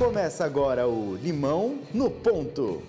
Começa agora o Limão no Ponto.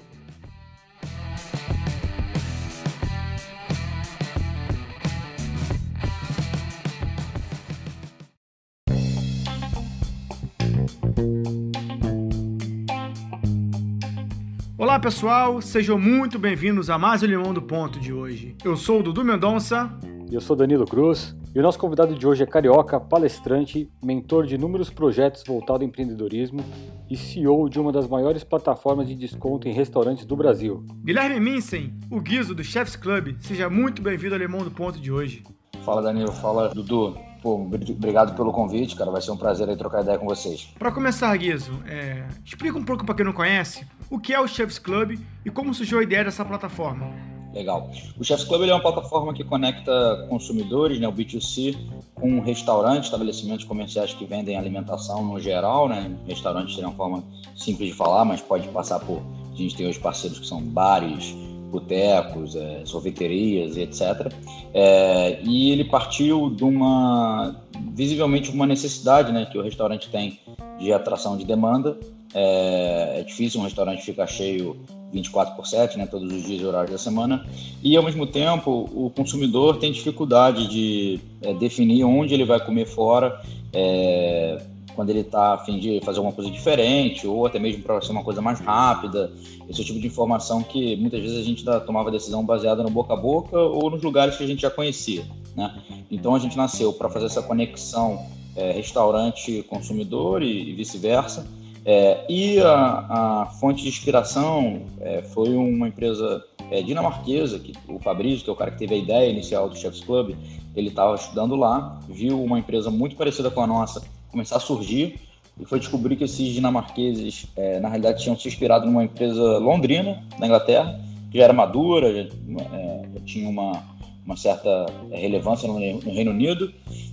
Olá pessoal, sejam muito bem-vindos a mais o Limão do Ponto de hoje. Eu sou o Dudu Mendonça. E eu sou Danilo Cruz. E o nosso convidado de hoje é carioca, palestrante, mentor de inúmeros projetos voltados ao empreendedorismo e CEO de uma das maiores plataformas de desconto em restaurantes do Brasil. Guilherme Minsen, o Guizo do Chefs Club. Seja muito bem-vindo ao Limão do Ponto de hoje. Fala Danilo, fala Dudu. Pô, obrigado pelo convite, cara. Vai ser um prazer aí trocar ideia com vocês. Para começar, Guizo, é... explica um pouco para quem não conhece o que é o Chefs Club e como surgiu a ideia dessa plataforma. Legal. O Chefs Club é uma plataforma que conecta consumidores, né, o B2C, com restaurantes, estabelecimentos comerciais que vendem alimentação no geral, né? Restaurantes seria uma forma simples de falar, mas pode passar por. A gente tem hoje parceiros que são bares, botecos, é, sorveterias e etc. É, e ele partiu de uma visivelmente uma necessidade, né, que o restaurante tem de atração de demanda. É, é difícil um restaurante ficar cheio 24 por 7, né, todos os dias e horários da semana. E ao mesmo tempo, o consumidor tem dificuldade de é, definir onde ele vai comer fora. É, quando ele está a fim de fazer alguma coisa diferente, ou até mesmo para ser uma coisa mais rápida. Esse é tipo de informação que muitas vezes a gente tomava decisão baseada no boca a boca ou nos lugares que a gente já conhecia. Né? Então a gente nasceu para fazer essa conexão é, restaurante-consumidor e, e vice-versa. É, e a, a, fonte de inspiração é, foi uma empresa é, dinamarquesa, que o Fabrício, que é o cara que teve a ideia inicial do Chefs Club, ele estava estudando lá, viu uma empresa muito parecida com a nossa começar a surgir e foi descobrir que esses dinamarqueses, é, na realidade, tinham se inspirado numa empresa londrina, na Inglaterra, que já era madura, já, é, já tinha uma, uma certa relevância no, no, Reino Unido,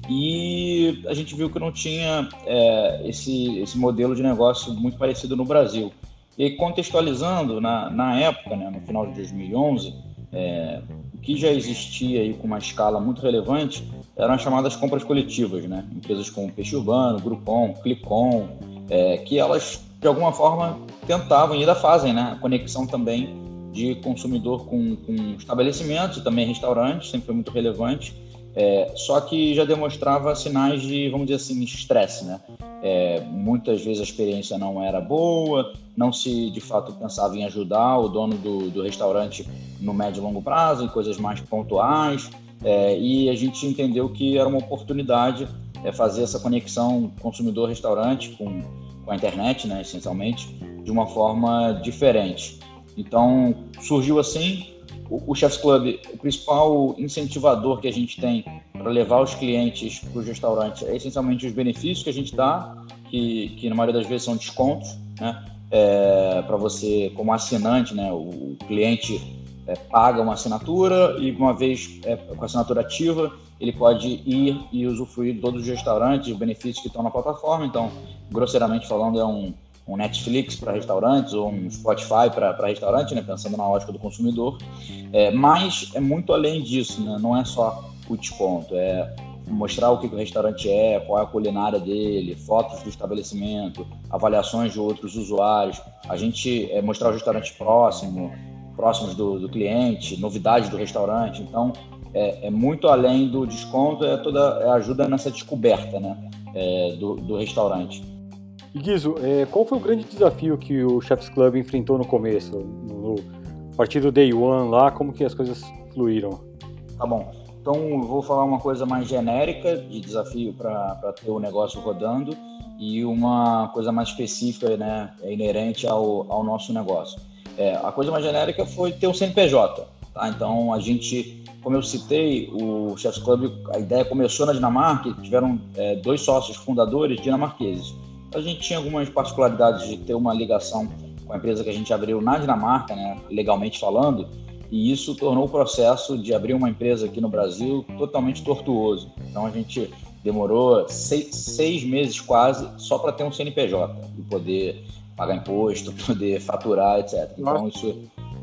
e a gente viu que não tinha é, esse, esse modelo de negócio muito parecido no Brasil. E contextualizando, na, na época, né, no final de 2011, é, o que já existia aí com uma escala muito relevante eram as chamadas compras coletivas, né? Empresas como Peixe Urbano, Groupon, Clicon, é, que elas, de alguma forma, tentavam e ainda fazem, né? A conexão também de consumidor com, com estabelecimentos e também restaurantes, sempre foi muito relevante. É, só que já demonstrava sinais de, vamos dizer assim, estresse, né? É, muitas vezes a experiência não era boa, não se de fato pensava em ajudar o dono do, do restaurante no médio e longo prazo, em coisas mais pontuais. É, e a gente entendeu que era uma oportunidade é, fazer essa conexão consumidor-restaurante com, com a internet, né, essencialmente, de uma forma diferente. Então, surgiu assim. O, o Chefs Club, o principal incentivador que a gente tem para levar os clientes para os restaurantes é essencialmente os benefícios que a gente dá, que, que na maioria das vezes são descontos, né? É, para você, como assinante, né? O, o cliente é, paga uma assinatura e uma vez é, com a assinatura ativa, ele pode ir e usufruir de todos os restaurantes, os benefícios que estão na plataforma. Então, grosseiramente falando, é um, um Netflix para restaurantes ou um Spotify para restaurante, né, pensando na ótica do consumidor. É, mas é muito além disso, né? não é só o desconto, é mostrar o que, o restaurante é, qual é a culinária dele, fotos do estabelecimento, avaliações de outros usuários, a gente é, mostrar o restaurante próximo, próximos do, do cliente, novidades do restaurante. Então, é, é, muito além do desconto, é toda é ajuda nessa descoberta né, é, do, do, restaurante. Guizo, é, qual foi o grande desafio que o Chefs Club enfrentou no começo? No, a partir do day one lá, como que as coisas fluíram? Tá bom. Então, vou falar uma coisa mais genérica de desafio para ter o negócio rodando e uma coisa mais específica, né, inerente ao, ao nosso negócio. É, a coisa mais genérica foi ter um CNPJ. Tá? Então, a gente, como eu citei, o Chefs Club, a ideia começou na Dinamarca, tiveram é, dois sócios fundadores dinamarqueses. A gente tinha algumas particularidades de ter uma ligação com a empresa que a gente abriu na Dinamarca, né, legalmente falando, e isso tornou o processo de abrir uma empresa aqui no Brasil totalmente tortuoso. Então, a gente demorou seis, seis meses quase só para ter um CNPJ e poder pagar imposto, poder faturar, etc. Então isso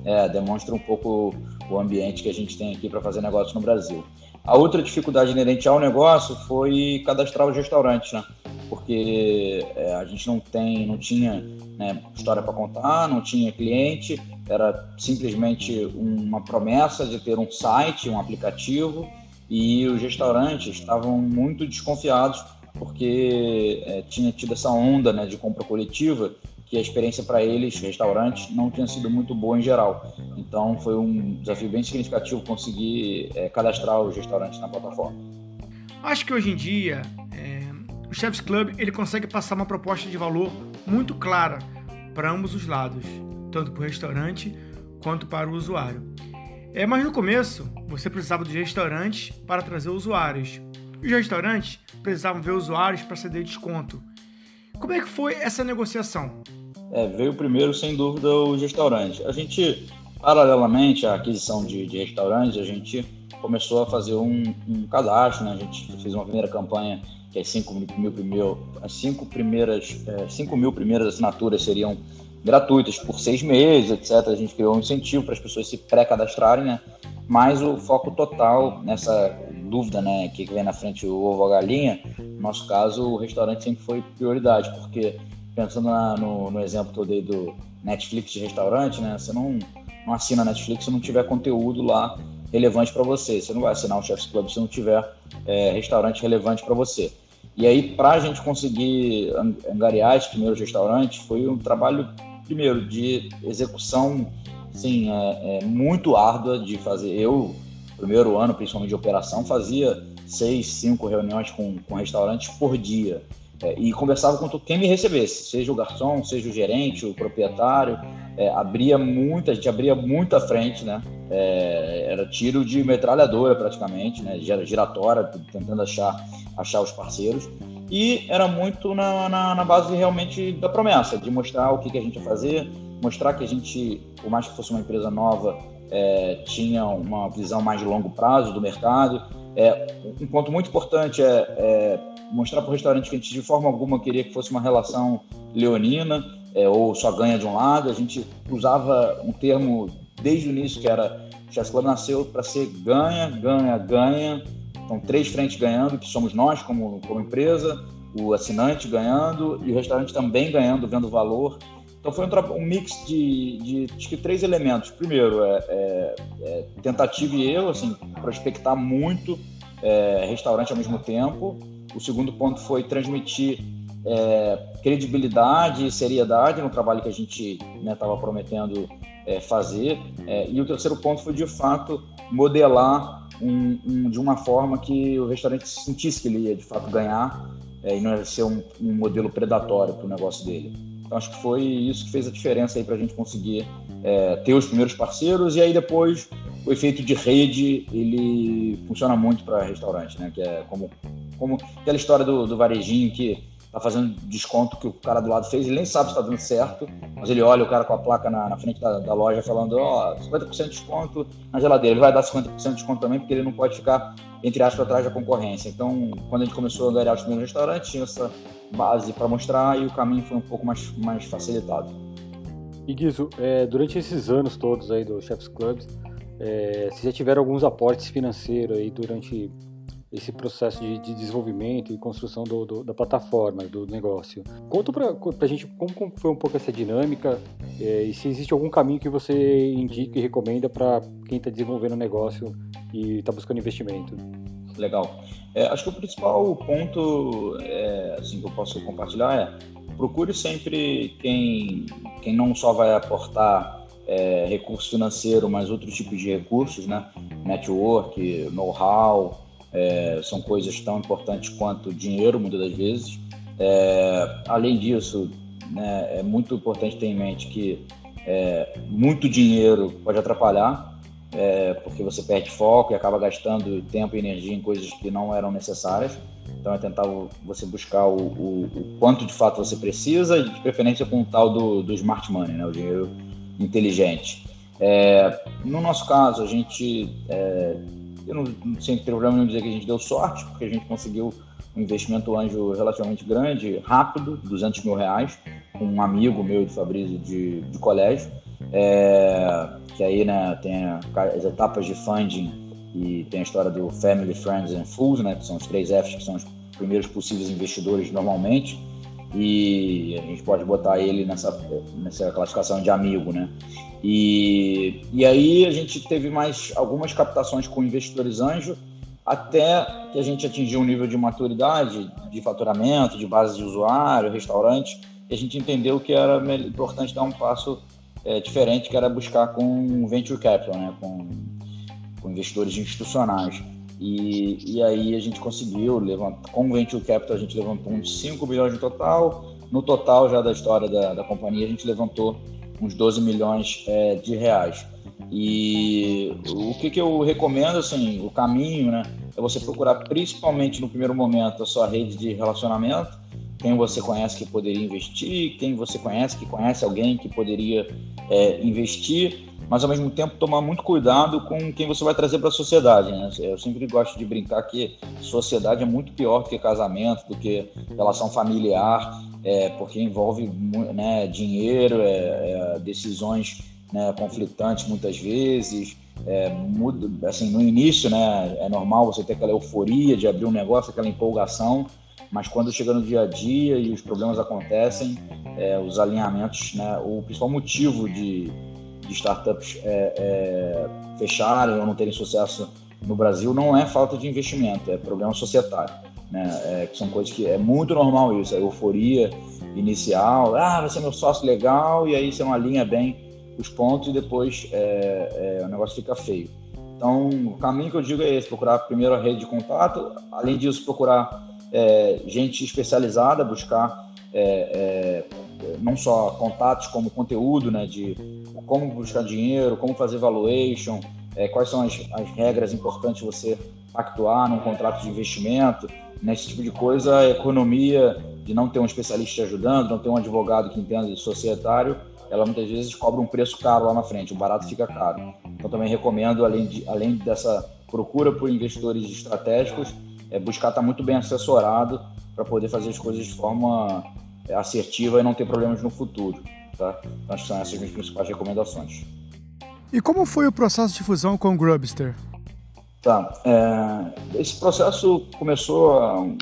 é, demonstra um pouco o ambiente que a gente tem aqui para fazer negócio no Brasil. A outra dificuldade inerente ao negócio foi cadastrar os restaurantes, né? Porque é, a gente não tem, não tinha né, história para contar, não tinha cliente, era simplesmente uma promessa de ter um site, um aplicativo, e os restaurantes estavam muito desconfiados porque é, tinha tido essa onda né, de compra coletiva que a experiência para eles, restaurantes, não tinha sido muito boa em geral. Então foi um desafio bem significativo conseguir é, cadastrar os restaurantes na plataforma. Acho que hoje em dia é, o Chefs Club ele consegue passar uma proposta de valor muito clara para ambos os lados, tanto para o restaurante quanto para o usuário. É, mas no começo você precisava dos restaurantes para trazer usuários. Os restaurantes precisavam ver usuários para ceder desconto. Como é que foi essa negociação? É, veio primeiro, sem dúvida, os restaurantes. A gente, paralelamente à aquisição de, de restaurantes, a gente começou a fazer um, um, cadastro, né? A gente fez uma primeira campanha que as 5 mil, mil, as cinco primeiras, é, 5 mil primeiras assinaturas seriam gratuitas por seis meses, etc. A gente criou um incentivo para as pessoas se pré-cadastrarem, né? Mas o foco total nessa dúvida, né, que vem na frente o ovo ou a galinha, no nosso caso o restaurante sempre foi prioridade, porque pensando na, no, no, exemplo que eu dei do Netflix de restaurante, né, você não, não assina Netflix se não tiver conteúdo lá relevante para você. Você não vai assinar o Chef's Club se não tiver é, restaurante relevante para você. E aí, para a gente conseguir angariar esses primeiros restaurantes, foi um trabalho, primeiro, de execução sim, é, é muito árdua de fazer. Eu, primeiro ano, principalmente de operação, fazia seis, cinco reuniões com, com restaurantes por dia. É, e conversava com quem me recebesse, seja o garçom, seja o gerente, o proprietário. É, abria muita, a gente abria muita frente, né? É, era tiro de metralhadora praticamente, né? Giratória, tentando achar, achar os parceiros. E era muito na, na, na base realmente da promessa, de mostrar o que, que a gente ia fazer, mostrar que a gente, por mais que fosse uma empresa nova, é, tinha uma visão mais de longo prazo do mercado. É, um ponto muito importante é, é mostrar para o restaurante que a gente de forma alguma queria que fosse uma relação leonina é, ou só ganha de um lado. A gente usava um termo desde o início que era Chess Club nasceu para ser ganha, ganha, ganha. Então três frentes ganhando, que somos nós como, como empresa, o assinante ganhando e o restaurante também ganhando, vendo valor. Então foi um, um mix de, de, que três elementos. Primeiro, é, é, é tentativa e erro, assim, prospectar muito é, restaurante ao mesmo tempo. O segundo ponto foi transmitir é, credibilidade e seriedade no trabalho que a gente estava né, prometendo é, fazer. É, e o terceiro ponto foi, de fato, modelar um, um, de uma forma que o restaurante sentisse que ele ia, de fato, ganhar é, e não ia ser um, um modelo predatório para o negócio dele. Então acho que foi isso que fez a diferença aí para a gente conseguir é, ter os primeiros parceiros e aí depois o efeito de rede ele funciona muito para restaurante, né? Que é como, como aquela história do, do varejinho que tá fazendo desconto que o cara do lado fez, ele nem sabe se está dando certo, mas ele olha o cara com a placa na, na frente da, da, loja falando, ó, oh, 50% de desconto na geladeira. Ele vai dar 50% de desconto também, porque ele não pode ficar, entre aspas, atrás da concorrência. Então, quando a gente começou a ganhar os primeiros restaurantes, tinha essa base para mostrar e o caminho foi um pouco mais, mais facilitado. E Guizo, é, durante esses anos todos aí do Chefs Clubs, é, vocês já tiveram alguns aportes financeiros aí durante esse processo de, de desenvolvimento e construção do, do, da plataforma, do negócio. Conta para a gente como, como, foi um pouco essa dinâmica é, e se existe algum caminho que você indica e recomenda para quem está desenvolvendo o negócio e está buscando investimento. Legal. É, acho que o principal ponto é, assim, que eu posso compartilhar é procure sempre quem, quem não só vai aportar é, recurso financeiro, mas outros tipos de recursos, né? Network, know-how, é, são coisas tão importantes quanto dinheiro, muitas das vezes. É, além disso, né, é muito importante ter em mente que é, muito dinheiro pode atrapalhar, é, porque você perde foco e acaba gastando tempo e energia em coisas que não eram necessárias. Então é tentar você buscar o, o, o quanto de fato você precisa de preferência com o tal do, do smart money, né, o dinheiro inteligente. É, no nosso caso, a gente é, eu não, não sem problema nenhum dizer que a gente deu sorte, porque a gente conseguiu um investimento anjo relativamente grande, rápido, 200 mil reais, com um amigo meu de Fabrício de, de colégio, é, que aí né, tem as etapas de funding e tem a história do Family, Friends and Fools, né, que são os três Fs, que são os, primeiros possíveis investidores normalmente e a gente pode botar ele nessa, nessa classificação de amigo, né? E, e aí a gente teve mais algumas captações com investidores anjo até que a gente atingiu um nível de maturidade, de faturamento, de base de usuário, restaurante, e a gente entendeu que era importante dar um passo é, diferente, que era buscar com venture capital, né? com, com investidores institucionais. E, e aí a gente conseguiu, levantar, com Venture Capital a gente levantou uns 5 milhões no total. No total já da história da, da companhia a gente levantou uns 12 milhões é, de reais. E o que, que eu recomendo, assim, o caminho, né, é você procurar principalmente no primeiro momento a sua rede de relacionamento, quem você conhece que poderia investir, quem você conhece que conhece alguém que poderia é, investir mas ao mesmo tempo tomar muito cuidado com quem você vai trazer para a sociedade. Né? Eu sempre gosto de brincar que sociedade é muito pior do que casamento, do que relação familiar, é, porque envolve né, dinheiro, é, é, decisões né, conflitantes muitas vezes. É, muda, assim, no início, né, é normal você ter aquela euforia de abrir um negócio, aquela empolgação, mas quando chega no dia a dia e os problemas acontecem, é, os alinhamentos, né, o principal motivo de de startups é, é, fecharem ou não terem sucesso no Brasil não é falta de investimento, é problema societário. Né? É, que são coisas que é muito normal isso, a euforia inicial, ah, você é meu sócio legal, e aí você não alinha bem os pontos e depois é, é, o negócio fica feio. Então, o caminho que eu digo é esse: procurar primeiro a rede de contato, além disso, procurar é, gente especializada, buscar é, é, não só contatos como conteúdo, né, de como buscar dinheiro, como fazer valuation, é, quais são as, as, regras importantes você pactuar num contrato de investimento, nesse tipo de coisa, a economia de não ter um especialista te ajudando, não ter um advogado que entenda de societário, ela muitas vezes cobra um preço caro lá na frente, o barato fica caro. Então também recomendo, além, de, além dessa procura por investidores estratégicos, é buscar estar muito bem assessorado para poder fazer as coisas de forma é, assertiva e não ter problemas no futuro. Tá? Então, acho que são essas minhas principais recomendações. E como foi o processo de fusão com o Grubster? Tá. É, esse processo começou,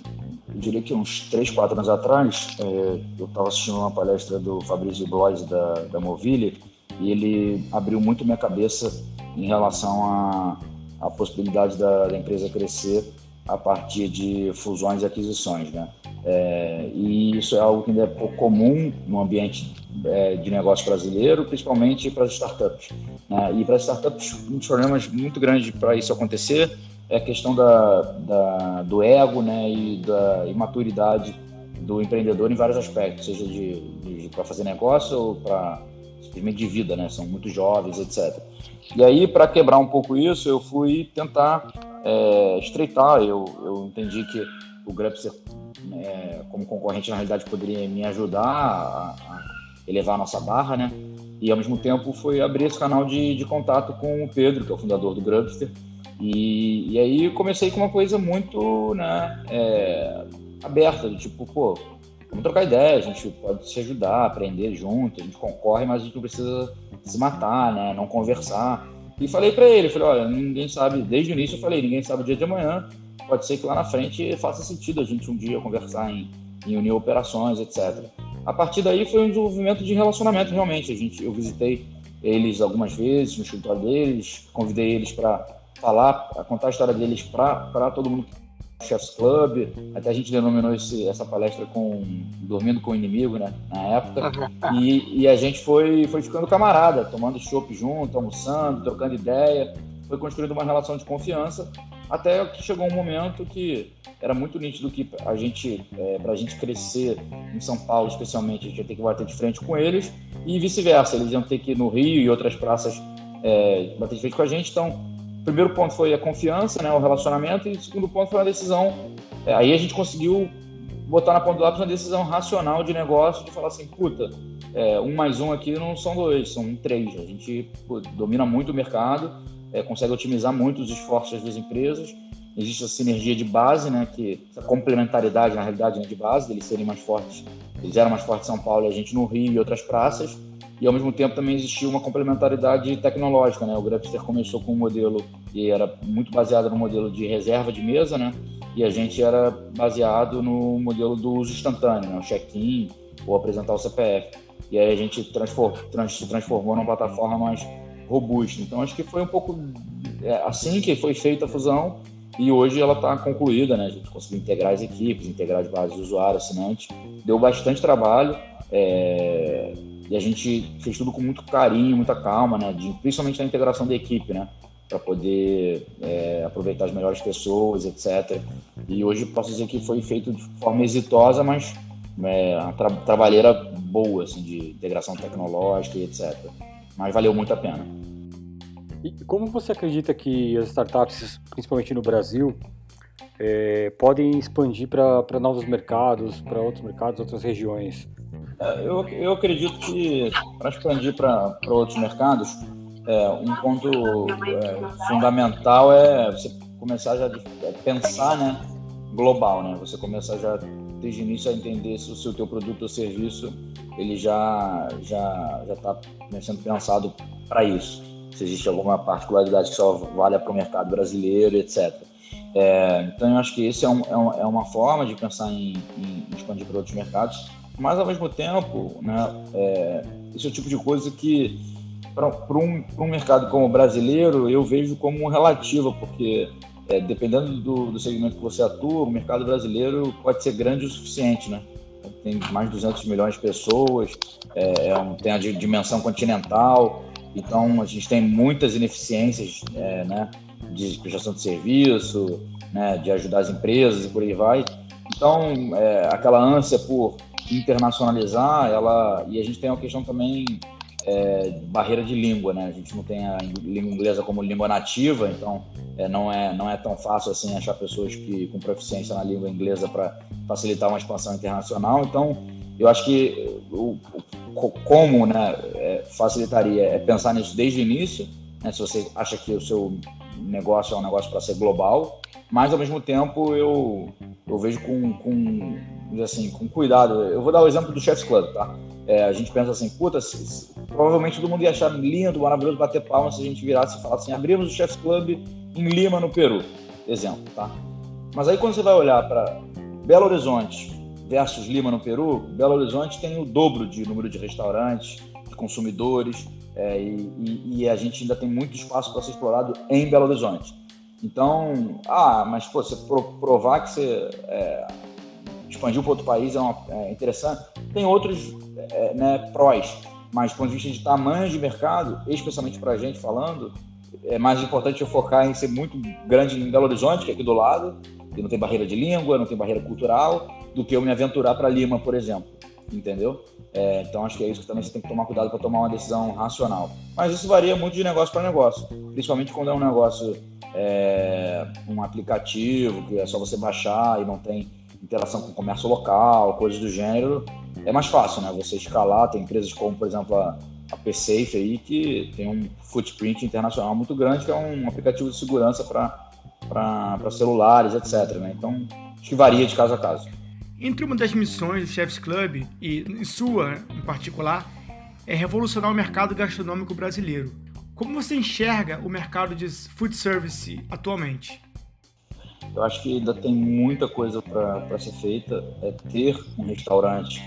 eu diria que uns 3, 4 anos atrás. É, eu estava assistindo uma palestra do Fabrício Blois da, da Movile e ele abriu muito minha cabeça em relação à, à possibilidade da, da empresa crescer a partir de fusões e aquisições, né? É, e isso é algo que ainda é pouco comum no ambiente é, de negócio brasileiro, principalmente para as startups. Né? E para as startups, um dos problemas muito grandes para isso acontecer é a questão da, da, do ego né? e da imaturidade do empreendedor em vários aspectos, seja de, de para fazer negócio ou para simplesmente de vida, né? São muito jovens, etc. E aí, para quebrar um pouco isso, eu fui tentar é, estreitar. Eu, eu entendi que o Grabster, é, como concorrente, na realidade, poderia me ajudar a, a, elevar a nossa barra, né? E, ao mesmo tempo, foi abrir esse canal de, de contato com o Pedro, que é o fundador do Grabster. E, e aí comecei com uma coisa muito né, é, aberta, tipo, pô, vamos trocar ideia, a gente pode se ajudar, aprender junto, a gente concorre, mas a gente não precisa se matar, né, não conversar. E falei para ele, falei, olha, ninguém sabe, desde o início eu falei, ninguém sabe o dia de amanhã, pode ser que lá na frente faça sentido a gente um dia conversar em, em unir operações, etc. A partir daí foi um desenvolvimento de relacionamento realmente. A gente, eu visitei eles algumas vezes no escritório deles, convidei eles para falar, contar a história deles para todo mundo Chefs Club, até a gente denominou esse, essa palestra com Dormindo com o Inimigo, né, na época, e, e, a gente foi, foi ficando camarada, tomando chopp junto, almoçando, trocando ideia, foi construindo uma relação de confiança, até que chegou um momento que era muito nítido que a gente, é, para a gente crescer em São Paulo, especialmente, a gente ia ter que bater de frente com eles, e vice-versa, eles iam ter que ir no Rio e outras praças é, bater de frente com a gente, então o primeiro ponto foi a confiança, né, o relacionamento, e o segundo ponto foi a decisão. É, aí a gente conseguiu botar na ponta do lápis uma decisão racional de negócio, de falar assim, puta, é, um mais um aqui não são dois, são três. A gente pô, domina muito o mercado, é, consegue otimizar muito os esforços das empresas. Existe a sinergia de base, né, que essa complementaridade, na realidade, né, de base, eles serem mais fortes. Eles eram mais fortes em São Paulo e a gente no Rio e outras praças e ao mesmo tempo também existia uma complementaridade tecnológica, né? O Grabster começou com um modelo que era muito baseado no modelo de reserva de mesa, né? e a gente era baseado no modelo do uso instantâneo, né? o check-in ou apresentar o CPF. E aí a gente transform, trans, se transformou numa plataforma mais robusta. Então acho que foi um pouco é, assim que foi feita a fusão e hoje ela está concluída, né? A gente conseguiu integrar as equipes, integrar as bases de usuário, assinante. Deu bastante trabalho é, e a gente fez tudo com muito carinho, muita calma, né? De, principalmente na integração da equipe, né? Para poder é, aproveitar as melhores pessoas, etc. E hoje posso dizer que foi feito de forma exitosa, mas é, uma tra trabalheira boa, assim, de integração tecnológica e etc. Mas valeu muito a pena. E como você acredita que as startups, principalmente no Brasil, é, podem expandir para novos mercados, para outros mercados, outras regiões? É, eu, eu acredito que para expandir para outros mercados, é, um ponto é, fundamental é você começar já a pensar né, global, né? Você começar já desde o início a entender se o seu teu produto ou serviço ele já já já está sendo pensado para isso se existe alguma particularidade que só valha para o mercado brasileiro, etc. É, então, eu acho que esse é, um, é, um, é uma forma de pensar em, em, expandir para outros mercados, mas, ao mesmo tempo, né, é, esse é o tipo de coisa que, para um, um mercado como o brasileiro, eu vejo como relativa, porque é, dependendo do, do, segmento que você atua, o mercado brasileiro pode ser grande o suficiente, né? Tem mais de 200 milhões de pessoas, é, é tem a dimensão continental, então, a gente tem muitas ineficiências é, né, de prestação de serviço, né, de ajudar as empresas e por aí vai. Então, é, aquela ânsia por internacionalizar, ela e a gente tem uma questão também é, barreira de língua, né? A gente não tem a língua inglesa como língua nativa, então é, não é não é tão fácil assim achar pessoas que com proficiência na língua inglesa para facilitar uma expansão internacional. Então, eu acho que o, o como né, é, facilitaria é pensar nisso desde o início, né, se você acha que o seu negócio é um negócio para ser global, mas ao mesmo tempo eu, eu vejo com, com, assim, com cuidado. Eu vou dar o exemplo do Chef's Club, tá? É, a gente pensa assim, puta, se, provavelmente todo mundo ia achar lindo, maravilhoso, bater palmas se a gente virasse e falasse assim, abrimos o Chef's Club em Lima, no Peru, exemplo, tá? Mas aí quando você vai olhar para Belo Horizonte, versus Lima, no Peru, Belo Horizonte tem o dobro de número de restaurantes, de consumidores, é, e, e, a gente ainda tem muito espaço para ser explorado em Belo Horizonte. Então, ah, mas pô, você provar que você é, expandiu para outro país é, uma, é, interessante. Tem outros é, né, prós, mas do ponto de vista de tamanho de mercado, especialmente para a gente falando, é mais importante eu focar em ser muito grande em Belo Horizonte, que é aqui do lado, que não tem barreira de língua, não tem barreira cultural, do que eu me aventurar para Lima, por exemplo. Entendeu? É, então acho que é isso que também você tem que tomar cuidado para tomar uma decisão racional. Mas isso varia muito de negócio para negócio, principalmente quando é um negócio, é, um aplicativo que é só você baixar e não tem interação com o comércio local, coisas do gênero. É mais fácil, né? Você escalar. Tem empresas como, por exemplo, a, a PSafe aí, que tem um footprint internacional muito grande, que é um aplicativo de segurança para celulares, etc. Né? Então, acho que varia de caso a caso. Entre uma das missões do Chefs Club, e sua em particular, é revolucionar o mercado gastronômico brasileiro. Como você enxerga o mercado de food service atualmente? Eu acho que ainda tem muita coisa para ser feita. É ter um restaurante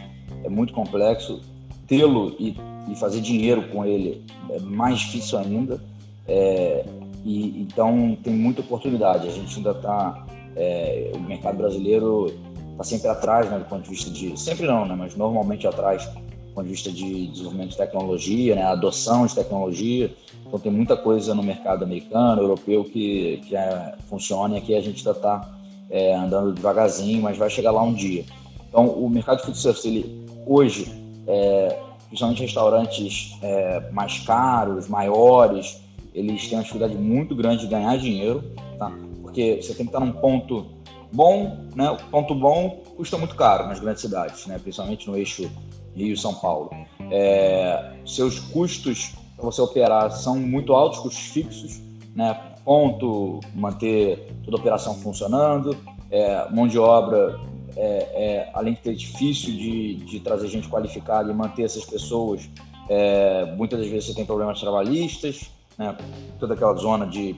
é muito complexo, tê-lo e, e, fazer dinheiro com ele é mais difícil ainda. É, e, então tem muita oportunidade. A gente ainda está. É, o mercado brasileiro está sempre atrás, né, do ponto de vista de. Sempre não, né, mas normalmente atrás do ponto de vista de desenvolvimento de tecnologia, né, adoção de tecnologia. Então tem muita coisa no mercado americano, europeu que, que é, funciona e aqui a gente ainda está é, andando devagarzinho, mas vai chegar lá um dia. Então o mercado de food service, ele, hoje, é, principalmente restaurantes é, mais caros, maiores, eles têm uma dificuldade muito grande de ganhar dinheiro, tá? porque você tem que estar num ponto bom, né? O ponto bom custa muito caro nas grandes cidades, né? Principalmente no eixo Rio-São Paulo. É, seus custos para você operar são muito altos, custos fixos, né? Ponto, manter toda a operação funcionando, é, mão de obra, é, é além de ter difícil de, de, trazer gente qualificada e manter essas pessoas, é, muitas das vezes você tem problemas trabalhistas, né? Toda aquela zona de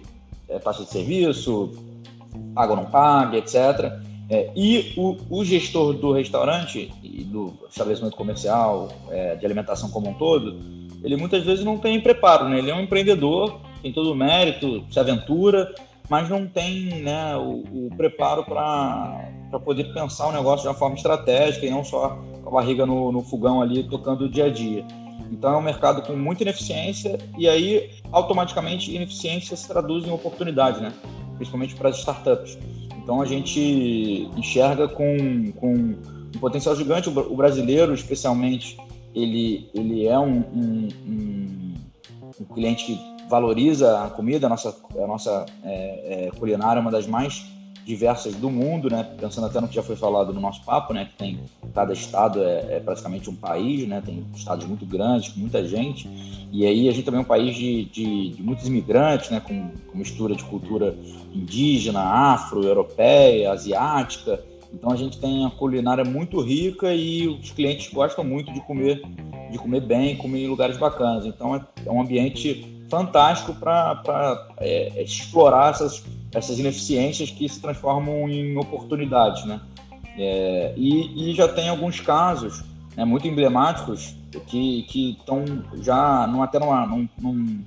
é, taxa de serviço, ou não paga, etc. É, e o, o, gestor do restaurante e do estabelecimento comercial, é, de alimentação como um todo, ele muitas vezes não tem preparo, né? Ele é um empreendedor, tem todo o mérito, se aventura, mas não tem né, o, o preparo para poder pensar o negócio de uma forma estratégica e não só com a barriga no, no fogão ali, tocando o dia a dia. Então é um mercado com muita ineficiência e aí automaticamente ineficiência se traduz em oportunidade, né? Principalmente para as startups. Então a gente enxerga com, com um potencial gigante. O brasileiro, especialmente, ele, ele é um, um, um, um cliente que valoriza a comida. A nossa, a nossa é, é, culinária é uma das mais diversas do mundo, né? Pensando até no que já foi falado no nosso papo, né? Que tem cada estado é, é, praticamente um país, né? Tem estados muito grandes, com muita gente. E aí a gente também é um país de, de, de muitos imigrantes, né? Com, com mistura de cultura indígena, afro, europeia, asiática. Então a gente tem a culinária muito rica e os clientes gostam muito de comer, de comer bem, comer em lugares bacanas. Então é, é um ambiente fantástico para é, explorar essas essas ineficiências que se transformam em oportunidades, né? É, e, e, já tem alguns casos né, muito emblemáticos que estão já num, até numa, num, num,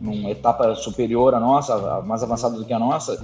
numa etapa superior à nossa, mais avançada do que a nossa,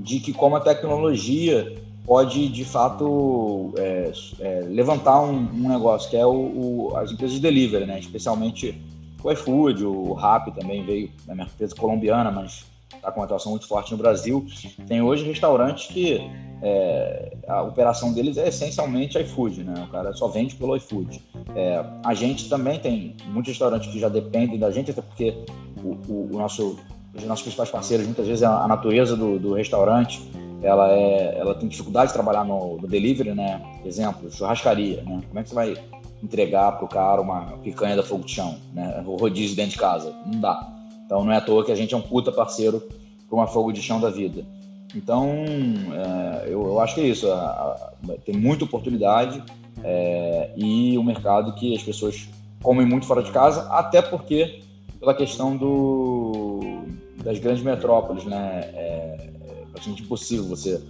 de que como a tecnologia pode de fato é, é, levantar um, um, negócio que é o, o, as empresas de delivery, né? Especialmente o iFood, o Rappi também veio da minha empresa colombiana, mas está com uma atuação muito forte no Brasil. Tem hoje restaurantes que é, a operação deles é essencialmente iFood, né? O cara só vende pelo iFood. É, a gente também tem muitos restaurantes que já dependem da gente, até porque o, o, o nosso, os nossos principais parceiros, muitas vezes, a, a natureza do, do, restaurante, ela, é, ela tem dificuldade de trabalhar no, no delivery, né? Exemplo, churrascaria, né? Como é que você vai entregar para o cara uma picanha da fogo de chão, né? O rodízio dentro de casa? Não dá. Então não é à toa que a gente é um puta parceiro para uma fogo de chão da vida. Então é, eu, eu, acho que é isso. A, a, tem muita oportunidade é, e um mercado que as pessoas comem muito fora de casa, até porque pela questão do, das grandes metrópoles, né? É, é praticamente impossível você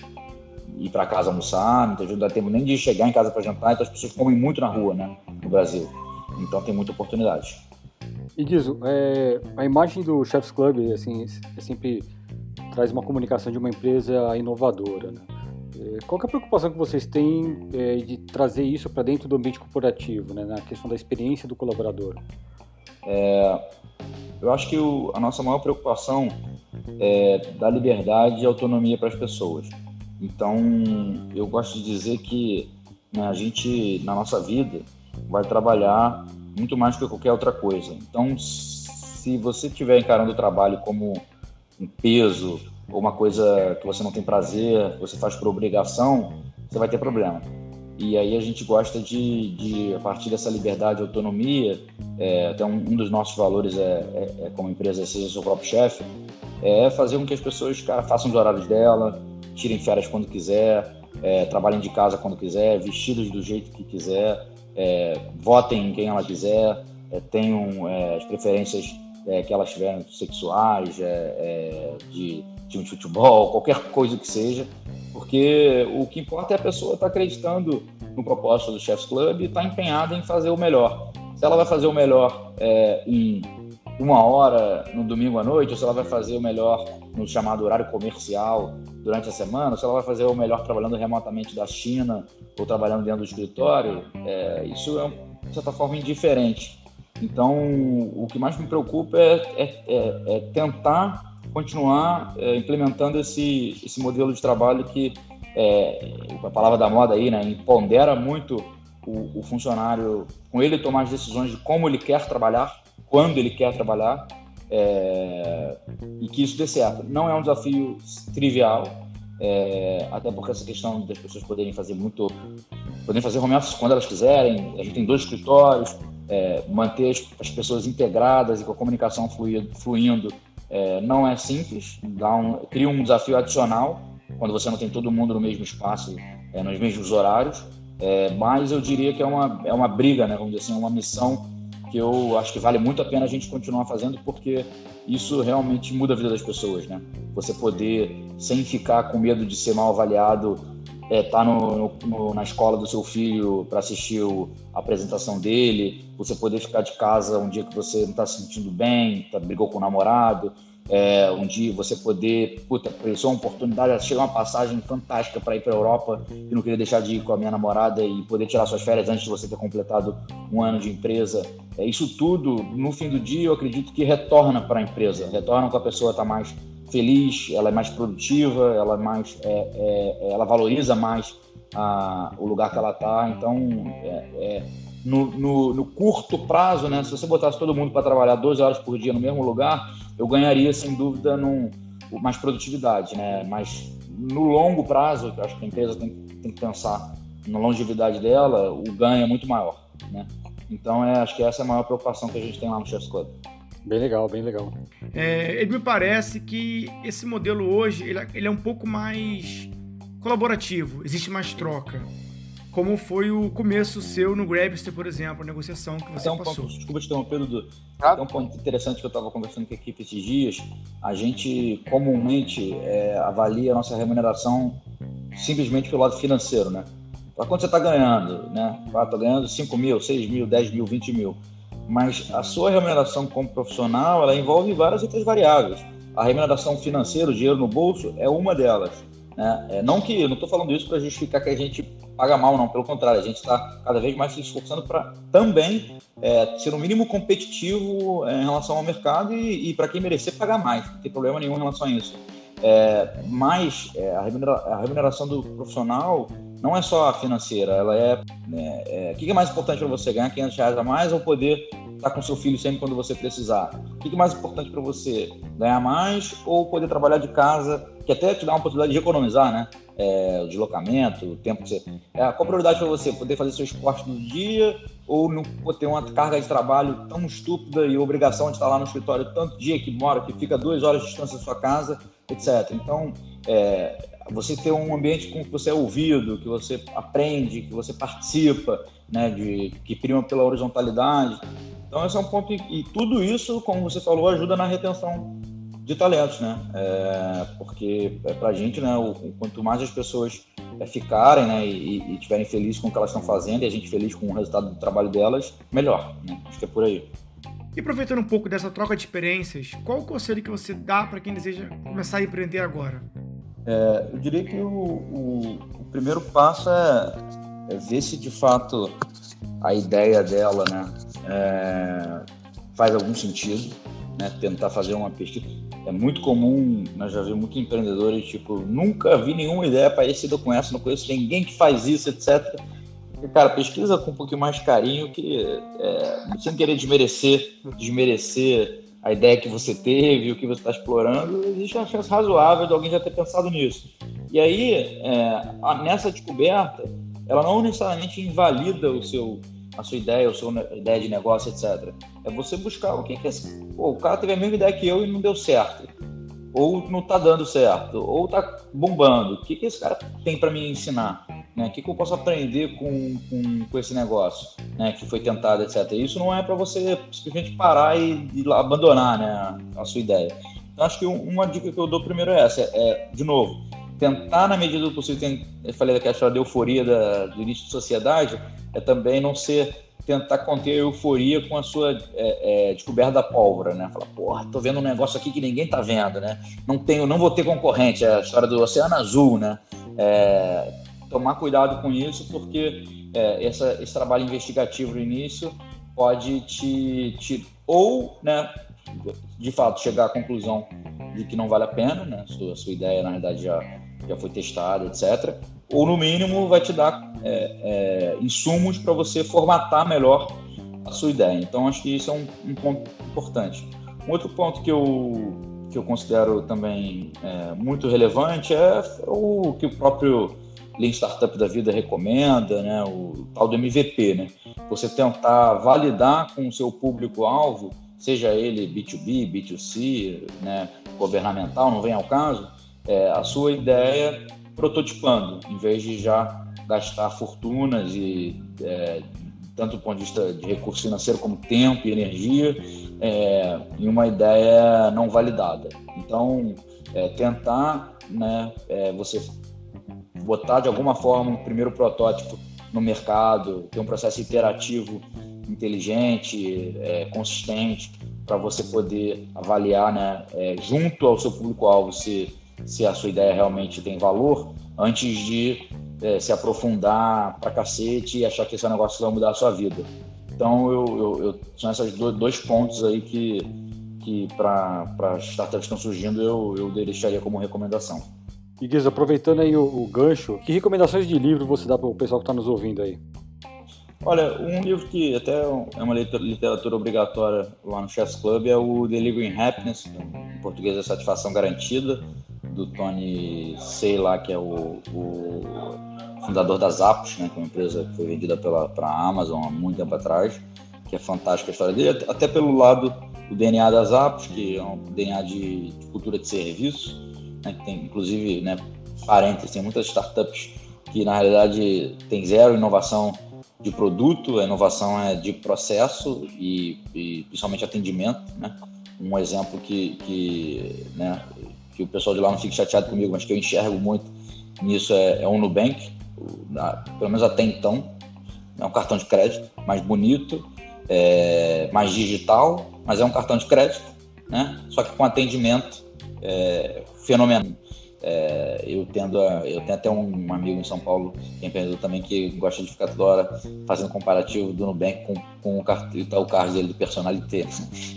ir para casa almoçar, não dá tempo nem de chegar em casa para jantar, então as pessoas comem muito na rua, né? No Brasil. Então tem muita oportunidade. E é, a imagem do Chefs Club assim, é sempre traz uma comunicação de uma empresa inovadora. Né? É, qual é a preocupação que vocês têm é, de trazer isso para dentro do ambiente corporativo, né, na questão da experiência do colaborador? É, eu acho que o, a nossa maior preocupação é dar liberdade e autonomia para as pessoas. Então, eu gosto de dizer que né, a gente, na nossa vida, vai trabalhar muito mais do que qualquer outra coisa. Então, se você estiver encarando o trabalho como um peso ou uma coisa que você não tem prazer, você faz por obrigação, você vai ter problema. E aí a gente gosta de, de a partir dessa liberdade e autonomia, é, até um, um, dos nossos valores é, é, é, como empresa seja seu próprio chefe, é fazer com que as pessoas, cara, façam os horários dela, tirem férias quando quiser, é, trabalhem de casa quando quiser, vestidos do jeito que quiser, é, votem em quem ela quiser, é, tenham é, as preferências é, que elas tiverem sexuais, é, de time de futebol, qualquer coisa que seja, porque o que importa é a pessoa estar tá acreditando no propósito do Chefs Club e estar tá empenhada em fazer o melhor. Se ela vai fazer o melhor em uma hora no domingo à noite, ou se ela vai fazer o melhor no chamado horário comercial durante a semana, ou se ela vai fazer o melhor trabalhando remotamente da China ou trabalhando dentro do escritório, é, isso é, de certa forma, indiferente. Então, o que mais me preocupa é, é, é, é tentar continuar é, implementando esse, esse modelo de trabalho que, é, a palavra da moda aí, né, empodera muito o, o funcionário, com ele tomar as decisões de como ele quer trabalhar, quando ele quer trabalhar é, e que isso dê certo. Não é um desafio trivial, é, até porque essa questão das pessoas poderem fazer muito, poderem fazer home office quando elas quiserem. A gente tem dois escritórios, é, manter as, as, pessoas integradas e com a comunicação fluindo, fluindo é, não é simples, dá um, cria um desafio adicional quando você não tem todo mundo no mesmo espaço, é, nos mesmos horários. É, mas eu diria que é uma, é uma briga, né, vamos dizer assim, uma missão que eu acho que vale muito a pena a gente continuar fazendo, porque isso realmente muda a vida das pessoas, né? Você poder, sem ficar com medo de ser mal avaliado, é, tá no, no, na escola do seu filho para assistir o, a apresentação dele, você poder ficar de casa um dia que você não está se sentindo bem, tá, brigou com o namorado, é, um dia você poder, puta, apareceu uma oportunidade, chega uma passagem fantástica para ir para a Europa e não queria deixar de ir com a minha namorada e poder tirar suas férias antes de você ter completado um ano de empresa. É, isso tudo, no fim do dia, eu acredito que retorna para a empresa, retorna com a pessoa estar tá mais feliz, ela é mais produtiva, ela é mais, é, é, ela valoriza mais a, o lugar que ela está. Então, é, é, no, no, no, curto prazo, né, se você botasse todo mundo para trabalhar 12 horas por dia no mesmo lugar, eu ganharia sem dúvida num, mais produtividade, né? Mas no longo prazo, acho que a empresa tem, tem que pensar na longevidade dela, o ganho é muito maior, né? Então, é, acho que essa é a maior preocupação que a gente tem lá no Chef's Club. Bem legal, bem legal. É, ele me parece que esse modelo hoje ele, ele é um pouco mais colaborativo, existe mais troca como foi o começo seu no Grabster, por exemplo, a negociação que você um passou. Ponto, desculpa te interromper, Dudu. Ah. Tem um ponto interessante que eu estava conversando com a equipe esses dias. A gente comumente é, avalia a nossa remuneração simplesmente pelo lado financeiro, né? Para quanto você está ganhando, né? Ah, estou ganhando 5 mil, 6 mil, 10 mil, 20 mil. Mas a sua remuneração como profissional, ela envolve várias outras variáveis. A remuneração financeira, o dinheiro no bolso, é uma delas. Né? É, não que não estou falando isso para justificar que a gente paga mal, não. Pelo contrário, a gente está cada vez mais se esforçando para também é, ser o um mínimo competitivo é, em relação ao mercado e, e para quem merecer pagar mais. Não tem problema nenhum em relação a isso. É, mas é, a, remuneração, a, remuneração do profissional não é só financeira, ela é. Né, é o que é mais importante para você? Ganhar 500 reais a mais ou poder estar com seu filho sempre quando você precisar? O que é mais importante para você? Ganhar mais ou poder trabalhar de casa, que até te dá uma oportunidade de economizar, né? É, o deslocamento, o tempo que você. É, qual a prioridade para você? Poder fazer seu esporte no dia ou não ter uma carga de trabalho tão estúpida e obrigação de estar lá no escritório tanto dia que mora, que fica duas horas de distância da sua casa, etc. Então, é, você ter um ambiente com que você é ouvido, que você aprende, que você participa, né, de, que prima pela horizontalidade. Então, esse é um ponto, e, tudo isso, como você falou, ajuda na retenção de talentos, né? É, porque é pra gente, né, o, quanto mais as pessoas é, ficarem, né, e, e tiverem felizes com o que elas estão fazendo, e a gente feliz com o resultado do trabalho delas, melhor, né? Acho que é por aí. E aproveitando um pouco dessa troca de experiências, qual o conselho que você dá para quem deseja começar a empreender agora? É, eu diria que o, o, o primeiro passo é, é, ver se de fato a ideia dela né, é, faz algum sentido, né, tentar fazer uma pesquisa. É muito comum, nós já vimos muitos empreendedores, tipo, nunca vi nenhuma ideia parecida com essa, não conheço ninguém que faz isso, etc. Cara, pesquisa com um pouquinho mais carinho, que é, sem querer desmerecer, desmerecer a ideia que você teve, o que você está explorando, existe uma chance razoável de alguém já ter pensado nisso. E aí, é, nessa descoberta, ela não necessariamente invalida o seu, a sua ideia, a sua ideia de negócio, etc. É você buscar o que, que é. Pô, o cara teve a mesma ideia que eu e não deu certo. Ou não está dando certo, ou está bombando. O que, que esse cara tem para me ensinar? Né? O que, que eu posso aprender com, com, com esse negócio né? que foi tentado, etc. Isso não é para você simplesmente parar e, e abandonar né? a sua ideia. Então, acho que uma dica que eu dou primeiro é essa: é, de novo, tentar, na medida do possível, tem, eu falei daquela história da euforia da, do início de sociedade, é também não ser tentar conter a euforia com a sua é, é, descoberta da pólvora, né? Falar, porra, tô vendo um negócio aqui que ninguém tá vendo, né? Não tenho, não vou ter concorrente, é a história do Oceano Azul, né? É, tomar cuidado com isso, porque é, essa, esse trabalho investigativo no início pode te, te ou, né, de fato, chegar à conclusão de que não vale a pena, né, sua, sua ideia na verdade já, já foi testada, etc. Ou no mínimo vai te dar é, é, insumos para você formatar melhor a sua ideia. Então acho que isso é um, um ponto importante. Um outro ponto que eu que eu considero também é, muito relevante é o que o próprio Lean Startup da vida recomenda, né, o tal do MVP, né? Você tentar validar com o seu público-alvo, seja ele B2B, B2C, né, governamental, não vem ao caso, é, a sua ideia prototipando, em vez de já gastar fortunas e é, tanto do ponto de vista de recurso financeiro como tempo e energia, é, em uma ideia não validada. Então, é, tentar né, é, você botar de alguma forma um primeiro protótipo no mercado, ter um processo iterativo inteligente, é, consistente, para você poder avaliar né, é, junto ao seu público-alvo se, se a sua ideia realmente tem valor, antes de é, se aprofundar pra cacete e achar que esse negócio vai mudar a sua vida. Então, eu, eu, eu são esses dois pontos aí que, que para startups que estão surgindo, eu, eu deixaria como recomendação. E Guiz, aproveitando aí o, o, gancho, que recomendações de livro você dá para o pessoal que está nos ouvindo aí? Olha, um livro que até é uma literatura obrigatória lá no Chef's Club é o Delivering Happiness, em português é Satisfação Garantida, do Tony Sei lá, que é o, o fundador da Zappos, né, que é uma empresa que foi vendida pela a Amazon há muito tempo atrás, que é fantástica a história dele, até pelo lado do DNA da Zappos, que é um DNA de, de cultura de serviço, né, que tem inclusive, né, parênteses, tem muitas startups que na realidade tem zero inovação de produto, a inovação é de processo e, e principalmente atendimento, né? Um exemplo que, que, né, que o pessoal de lá não fique chateado comigo, mas que eu enxergo muito nisso é, é o Nubank, na, pelo menos até então, é um cartão de crédito mais bonito, é, mais digital, mas é um cartão de crédito, né? Só que com atendimento é, fenomenal. É, eu tendo a, eu tenho até um amigo em São Paulo, que é empreendedor também, que gosta de ficar toda hora fazendo comparativo do Nubank com, com o, o carro dele do Personalité,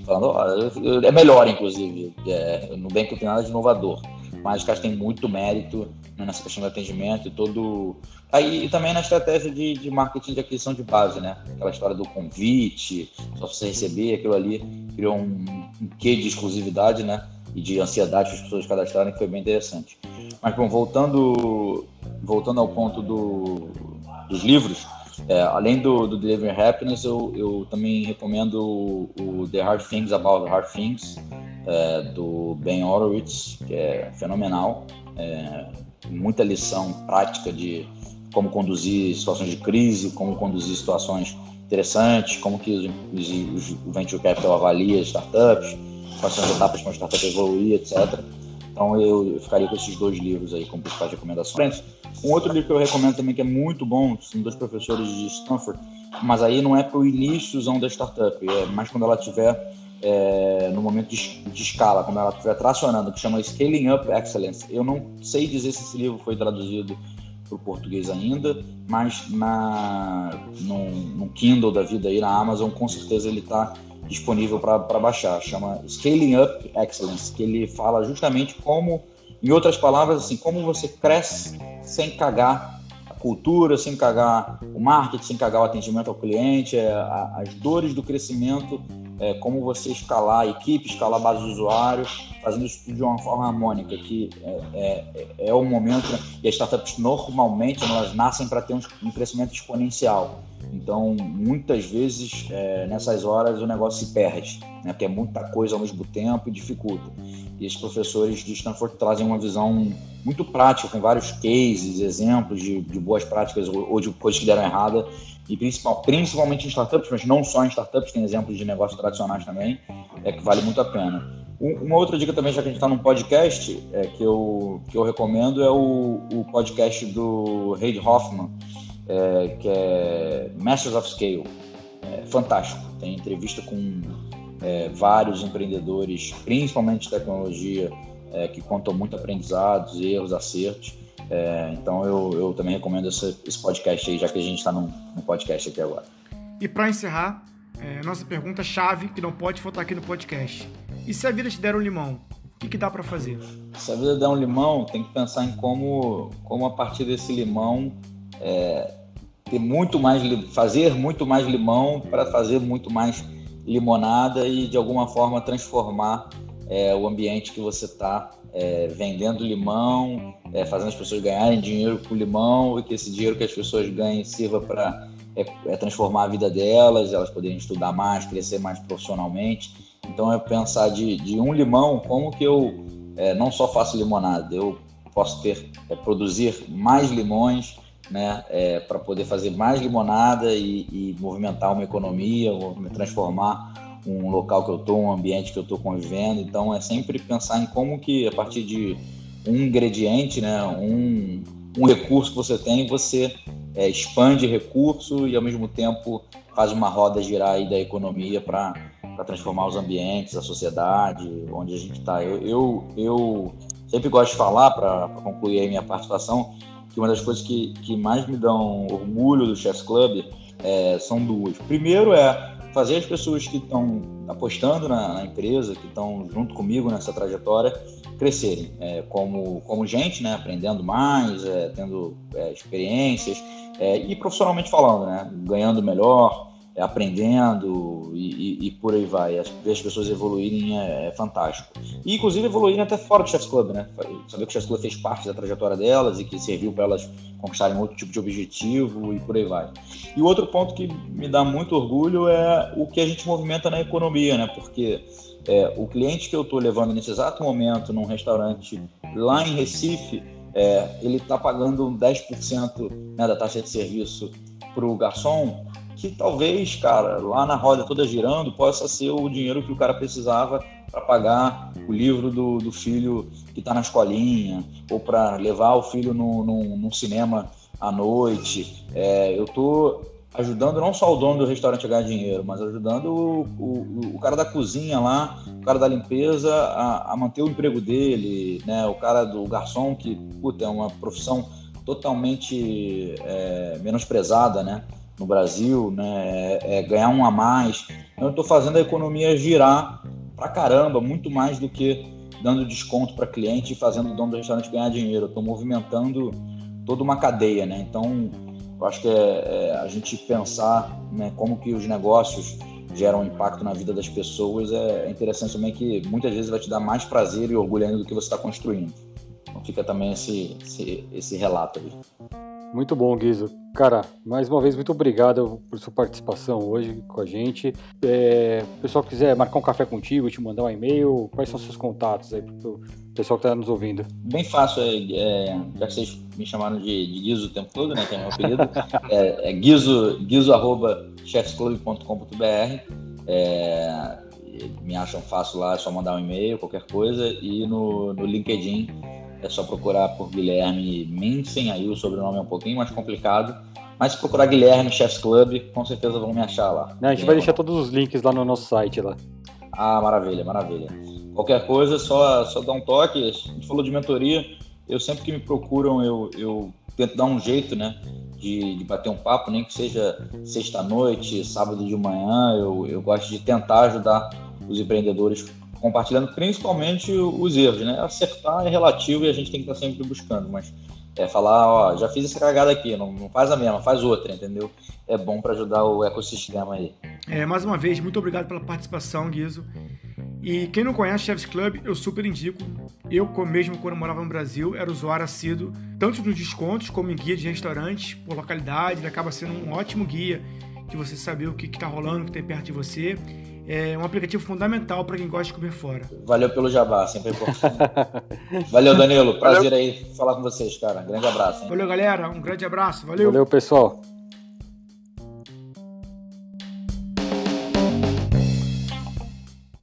falando, ó, é melhor inclusive, é, o Nubank não tem nada de inovador, mas os caras têm muito mérito né, nessa questão do atendimento e todo. Aí e também na estratégia de, de marketing de aquisição de base, né? Aquela história do convite, só você receber aquilo ali, criou um, um quê de exclusividade, né? E de ansiedade para as pessoas cadastrarem, que foi bem interessante. Mas, bom, voltando, voltando ao ponto do, dos livros, é, além do, do Delivering Happiness, eu, eu também recomendo o, o, The Hard Things About Hard Things, é, do Ben Horowitz, que é fenomenal. É, muita lição prática de como conduzir situações de crise, como conduzir situações interessantes, como que os, os, o Venture Capital avalia startups, as etapas para uma startup evoluir, etc. Então eu, ficaria com esses dois livros aí como principais recomendações. Um outro livro que eu recomendo também que é muito bom, são dois professores de Stanford, mas aí não é para o iníciozão da startup, é mais quando ela tiver é, no momento de, de, escala, quando ela estiver tracionando, que chama Scaling Up Excellence. Eu não sei dizer se esse livro foi traduzido para o português ainda, mas na, no, no Kindle da vida aí, na Amazon, com certeza ele está disponível para baixar, chama Scaling Up Excellence, que ele fala justamente como, em outras palavras, assim, como você cresce sem cagar a cultura, sem cagar o marketing, sem cagar o atendimento ao cliente, é, as dores do crescimento, é, como você escalar a equipe, escalar a base de usuários, fazendo isso tudo de uma forma harmônica, que é, é, é o momento, e as startups normalmente elas nascem para ter um, crescimento exponencial. Então, muitas vezes, é, nessas horas, o negócio se perde, né? porque é muita coisa ao mesmo tempo e dificulta. E esses professores de Stanford trazem uma visão muito prática, com vários cases, exemplos de, de boas práticas ou, de coisas que deram errada, e principal, principalmente em startups, mas não só em startups, tem exemplos de negócios tradicionais também, é que vale muito a pena. Uma outra dica também, já que a gente está num podcast, é, que, eu, que eu recomendo, é o, o podcast do Reid Hoffman, é, que é Masters of Scale. É fantástico. Tem entrevista com é, vários empreendedores, principalmente de tecnologia, é, que contam muito aprendizados, erros, acertos. É, então eu, eu também recomendo esse, esse, podcast aí, já que a gente está num, num, podcast aqui agora. E para encerrar, é, nossa pergunta chave que não pode faltar aqui no podcast. E se a vida te der um limão, o que, que dá para fazer? Se a vida der um limão, tem que pensar em como, como a partir desse limão é, ter muito mais, fazer muito mais limão para fazer muito mais limonada e de alguma forma transformar é, o ambiente que você está é, vendendo limão, é, fazendo as pessoas ganharem dinheiro com limão e que esse dinheiro que as pessoas ganhem sirva para é, é, transformar a vida delas, elas poderem estudar mais, crescer mais profissionalmente. Então é pensar de, de um limão, como que eu é, não só faço limonada, eu posso ter, produzir mais limões né, é, para poder fazer mais limonada e, e, movimentar uma economia, transformar um local que eu estou, um ambiente que eu estou convivendo. Então é sempre pensar em como que a partir de um ingrediente, né, um, um recurso que você tem, você é, expande recurso e ao mesmo tempo faz uma roda girar aí da economia para transformar os ambientes, a sociedade, onde a gente está. Eu, eu, eu, sempre gosto de falar, para concluir a minha participação, que uma das coisas que, que mais me dão orgulho do Chefs Club é, são duas. Primeiro é fazer as pessoas que estão apostando na, na, empresa, que estão junto comigo nessa trajetória, crescerem é, como, como gente, né, aprendendo mais, é, tendo é, experiências é, e profissionalmente falando, né, ganhando melhor, aprendendo e, e, e, por aí vai. Ver as pessoas evoluírem é, é, fantástico. E, inclusive, evoluírem até fora do Chefs Club, né? Saber que o Chefs Club fez parte da trajetória delas e que serviu para elas conquistarem outro tipo de objetivo e por aí vai. E o outro ponto que me dá muito orgulho é o que a gente movimenta na economia, né? Porque é, o cliente que eu estou levando nesse exato momento num restaurante lá em Recife, é, ele está pagando 10% né, da taxa de serviço para o garçom que talvez, cara, lá na roda toda girando, possa ser o dinheiro que o cara precisava para pagar o livro do, do filho que está na escolinha, ou para levar o filho no, no, no cinema à noite. É, eu estou ajudando não só o dono do restaurante a ganhar dinheiro, mas ajudando o, o, o cara da cozinha lá, o cara da limpeza a, a, manter o emprego dele, né? o cara do garçom, que puta, é uma profissão totalmente é, menosprezada, né? No Brasil, né? É, é ganhar um a mais. Então, eu estou fazendo a economia girar pra caramba, muito mais do que dando desconto para cliente e fazendo o dono do restaurante ganhar dinheiro. Eu estou movimentando toda uma cadeia, né? Então, eu acho que é, é, a gente pensar né, como que os negócios geram impacto na vida das pessoas é interessante também que muitas vezes vai te dar mais prazer e orgulho ainda do que você está construindo. Então fica também esse, esse, esse relato aí. Muito bom, Guizo. Cara, mais uma vez, muito obrigado por sua participação hoje com a gente. É, o pessoal quiser marcar um café contigo, te mandar um e-mail, quais são seus contatos aí para o pessoal que está nos ouvindo? Bem fácil, é, é, já que vocês me chamaram de, de Guizo o tempo todo, né, que é meu apelido, é, é guizo, guizo.chefsclub.com.br é, me acham fácil lá, é só mandar um e-mail, qualquer coisa, e no, no LinkedIn é só procurar por Guilherme Minsen, aí o sobrenome é um pouquinho mais complicado. Mas se procurar Guilherme Chefs Club, com certeza vão me achar lá. a gente vai deixar todos os links lá no nosso site lá. Ah, maravilha, maravilha. Qualquer coisa, só, só dá um toque. A gente falou de mentoria. Eu sempre que me procuram, eu, eu tento dar um jeito, né? De, de bater um papo, nem que seja sexta-noite, sábado de manhã. Eu, eu gosto de tentar ajudar os empreendedores compartilhando principalmente os erros, né? Acertar é relativo e a gente tem que estar sempre buscando, mas é falar, ó, já fiz essa cagada aqui, não, não faz a mesma, faz outra, entendeu? É bom para ajudar o ecossistema aí. É, mais uma vez, muito obrigado pela participação, Guizo. E quem não conhece Chefs Club, eu super indico. Eu, mesmo quando morava no Brasil, era usuário assíduo, tanto dos descontos como em guia de restaurantes por localidade. Ele acaba sendo um ótimo guia de você saber o que está rolando, o que tem perto de você é um aplicativo fundamental para quem gosta de comer fora. Valeu pelo jabá, sempre importante. Valeu, Danilo. Prazer Valeu. aí falar com vocês, cara. Grande abraço. Hein? Valeu, galera. Um grande abraço. Valeu. Valeu, pessoal.